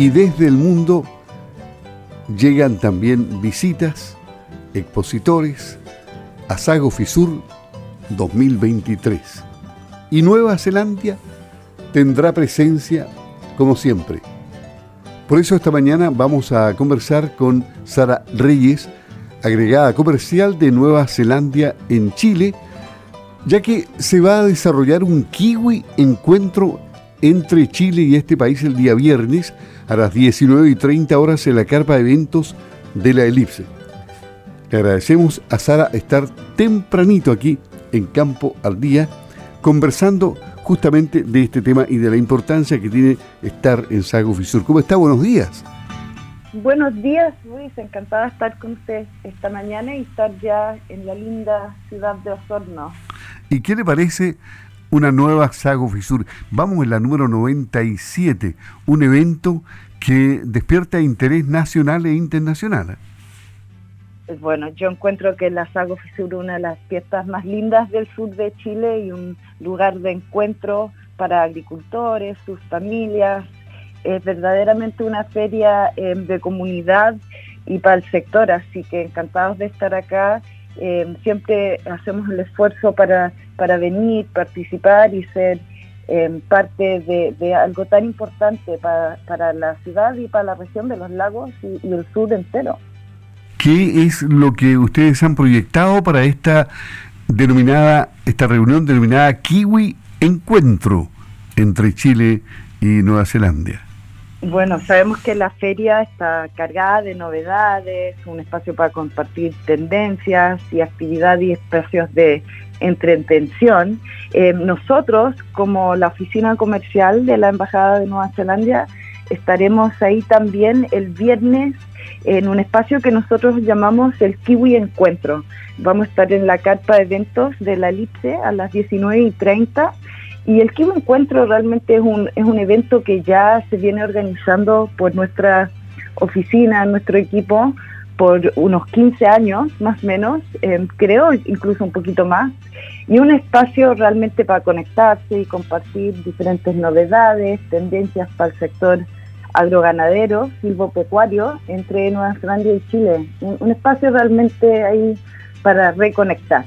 y desde el mundo llegan también visitas, expositores a Sago Fisur 2023. Y Nueva Zelanda tendrá presencia como siempre. Por eso esta mañana vamos a conversar con Sara Reyes, agregada comercial de Nueva Zelanda en Chile, ya que se va a desarrollar un kiwi encuentro entre Chile y este país el día viernes a las 19 y 30 horas en la carpa de eventos de la Elipse. Le agradecemos a Sara estar tempranito aquí en Campo al Día conversando justamente de este tema y de la importancia que tiene estar en Sago Fisur. ¿Cómo está? Buenos días. Buenos días, Luis. Encantada de estar con usted esta mañana y estar ya en la linda ciudad de Osorno. ¿Y qué le parece una nueva Sago Fisur? Vamos en la número 97, un evento que despierta interés nacional e internacional. Bueno, yo encuentro que la Sago Fisur es una de las fiestas más lindas del sur de Chile y un lugar de encuentro para agricultores, sus familias. Es verdaderamente una feria eh, de comunidad y para el sector, así que encantados de estar acá. Eh, siempre hacemos el esfuerzo para, para venir, participar y ser eh, parte de, algo tan importante para, la ciudad y para la región de los lagos y el sur entero. ¿Qué es lo que ustedes han proyectado para esta denominada, esta reunión denominada Kiwi Encuentro entre Chile y Nueva Zelanda? Bueno, sabemos que la feria está cargada de novedades, un espacio para compartir tendencias y actividades y espacios de entretención. Eh, nosotros, como la oficina comercial de la Embajada de Nueva Zelanda, estaremos ahí también el viernes en un espacio que nosotros llamamos el Kiwi Encuentro. Vamos a estar en la carpa de eventos de la Elipse a las 19 y 30 y el Kiwi Encuentro realmente es un, es un evento que ya se viene organizando por nuestra oficina, nuestro equipo, por unos 15 años más o menos, eh, creo incluso un poquito más, y un espacio realmente para conectarse y compartir diferentes novedades, tendencias para el sector agroganadero, silvopecuario entre Nueva Zelanda y Chile. Un, espacio realmente ahí para reconectar.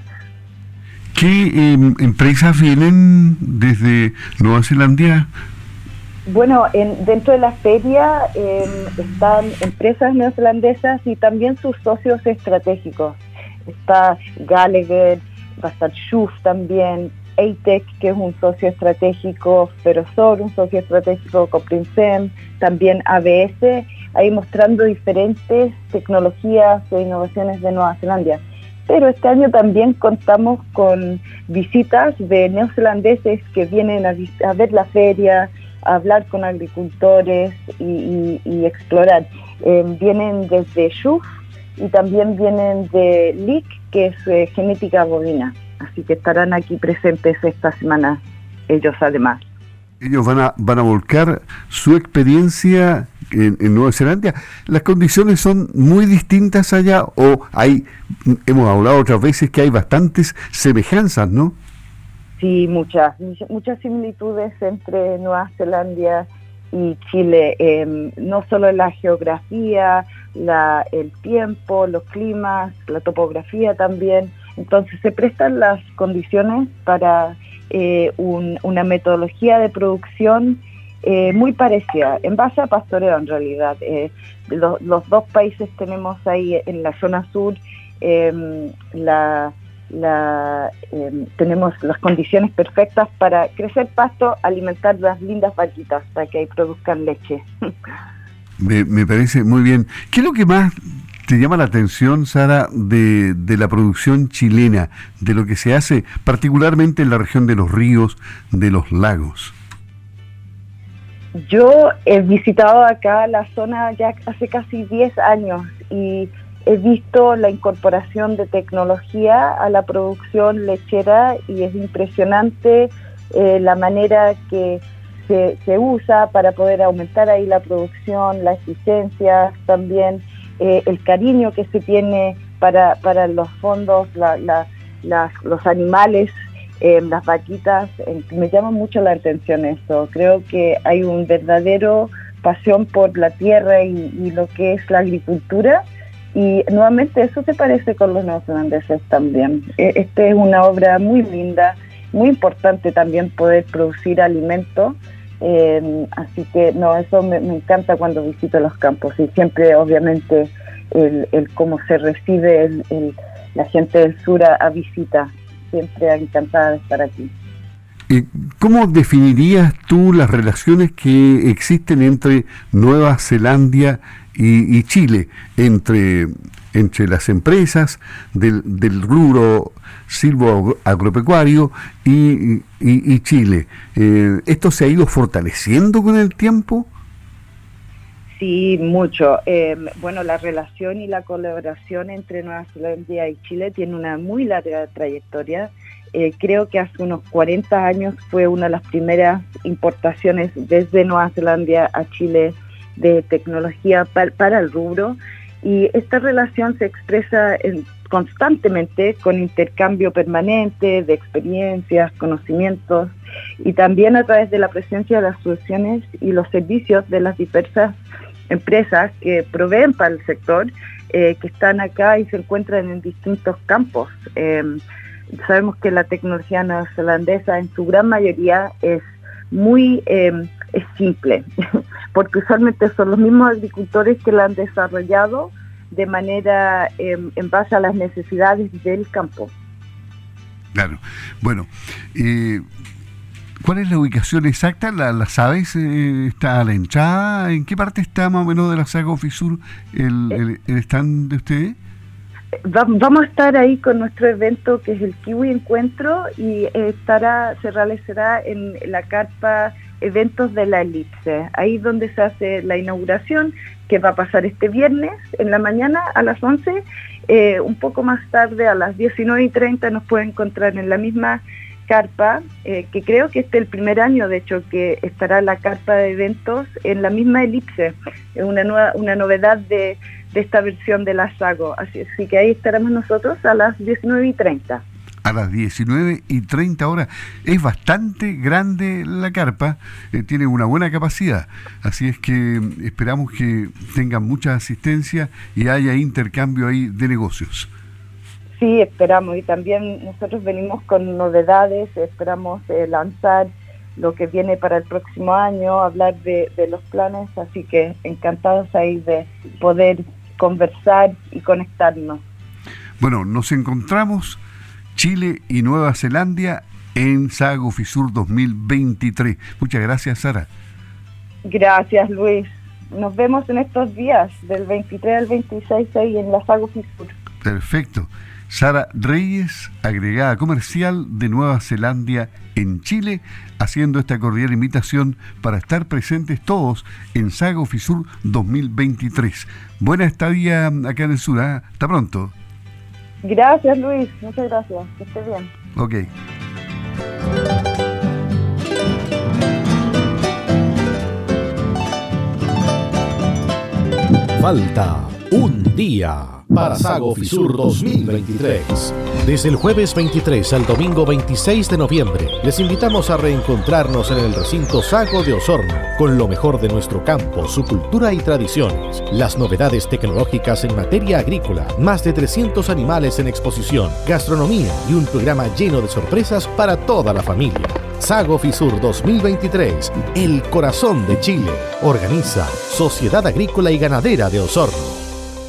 ¿Qué em, empresas vienen desde Nueva Zelanda? Bueno, en, dentro de la feria em, están empresas neozelandesas y también sus socios estratégicos. Está Gallagher, va a estar Schuf también, ATEC, que es un socio estratégico, Ferosor, un socio estratégico Coprinsem, también ABS, ahí mostrando diferentes tecnologías e innovaciones de Nueva Zelanda. Pero este año también contamos con visitas de neozelandeses que vienen a, ver la feria, a hablar con agricultores y, explorar. Em, vienen desde Schuf y también vienen de LIC, que es eh, genética bovina así que estarán aquí presentes esta semana ellos además. Ellos van a, van a volcar su experiencia en, Nueva Zelanda. ¿Las condiciones son muy distintas allá o hay, hemos hablado otras veces que hay bastantes semejanzas, ¿no? Sí, muchas, muchas similitudes entre Nueva Zelanda y Chile, em, no solo en la geografía, la, el tiempo, los climas, la topografía también, entonces se prestan las condiciones para eh, una metodología de producción eh, muy parecida, en base a pastoreo en realidad. Eh, los dos países tenemos ahí en la zona sur em, em, tenemos las condiciones perfectas para crecer pasto, alimentar las lindas vaquitas para que ahí produzcan leche. Me, me parece muy bien. ¿Qué es lo que más te llama la atención, Sara, de, de, la producción chilena, de lo que se hace particularmente en la región de los ríos, de los lagos? Yo he visitado acá la zona ya hace casi 10 años y he visto la incorporación de tecnología a la producción lechera y es impresionante eh, la manera que se, se usa para poder aumentar ahí la producción, la eficiencia también eh, el cariño que se tiene para, para los fondos, los animales, eh, las vaquitas, me llama mucho la atención esto. Creo que hay un verdadero pasión por la tierra y, lo que es la agricultura. Y nuevamente eso se parece con los neozelandeses también. E, esta es una obra muy linda, muy importante también poder producir alimentos. Em, así que no, eso me, encanta cuando visito los campos y siempre obviamente el, cómo se recibe la gente del sur a, visita. Siempre encantada de estar aquí. ¿Cómo definirías tú las relaciones que existen entre Nueva Zelanda y, Chile, entre, entre las empresas del, del rubro silvo agropecuario y, Chile? Eh, ¿Esto se ha ido fortaleciendo con el tiempo? Sí, mucho. Eh, bueno, la relación y la colaboración entre Nueva Zelanda y Chile tiene una muy larga trayectoria. Eh, creo que hace unos 40 años fue una de las primeras importaciones desde Nueva Zelanda a Chile de tecnología para, el rubro y esta relación se expresa constantemente con intercambio permanente de experiencias, conocimientos y también a través de la presencia de las soluciones y los servicios de las diversas empresas que proveen para el sector, eh, que están acá y se encuentran en distintos campos. Em, sabemos que la tecnología neozelandesa en su gran mayoría es muy es simple, porque usualmente son los mismos agricultores que la han desarrollado de manera em, en base a las necesidades del campo. Claro. Bueno, eh, ¿cuál es la ubicación exacta? ¿La, sabes? Eh, ¿Está a la entrada? ¿En qué parte está más o menos de la Saga Fisur el, el, el stand de ustedes? Vamos a estar ahí con nuestro evento que es el Kiwi Encuentro y estará se realizará en la carpa eventos de la Elipse, ahí donde se hace la inauguración que va a pasar este viernes en la mañana a las 11, eh, un poco más tarde a las 19 y 30 nos puede encontrar en la misma carpa, eh, que creo que este es el primer año, de hecho, que estará la carpa de eventos en la misma elipse, es una, nueva, una novedad de, esta versión de la Sago, así, que ahí estaremos nosotros a las 19 y 30 a las 19 y 30 horas. Es bastante grande la carpa, eh, tiene una buena capacidad, así es que esperamos que tengan mucha asistencia y haya intercambio ahí de negocios. Sí, esperamos y también nosotros venimos con novedades, esperamos eh, lanzar lo que viene para el próximo año, hablar de, los planes, así que encantados ahí de poder conversar y conectarnos. Bueno, nos encontramos Chile y Nueva Zelanda en Sago Fisur 2023. Muchas gracias, Sara. Gracias, Luis. Nos vemos en estos días, del 23 al 26 ahí en la Sago Fisur. Perfecto. Sara Reyes, agregada comercial de Nueva Zelanda en Chile, haciendo esta cordial invitación para estar presentes todos en Sago Fisur 2023. Buena estadía acá en el sur, ¿eh? hasta pronto. Gracias Luis, muchas gracias, que esté bien. Ok. Falta un día para Sago Fisur 2023. Desde el jueves 23 al domingo 26 de noviembre, les invitamos a reencontrarnos en el recinto Sago de Osorno, con lo mejor de nuestro campo, su cultura y tradiciones, las novedades tecnológicas en materia agrícola, más de 300 animales en exposición, gastronomía y un programa lleno de sorpresas para toda la familia. Sago Fisur 2023, el corazón de Chile. Organiza Sociedad Agrícola y Ganadera de Osorno.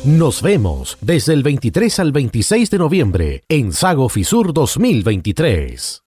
Nos vemos desde el 23 al 26 de noviembre en Sago Fisur 2023.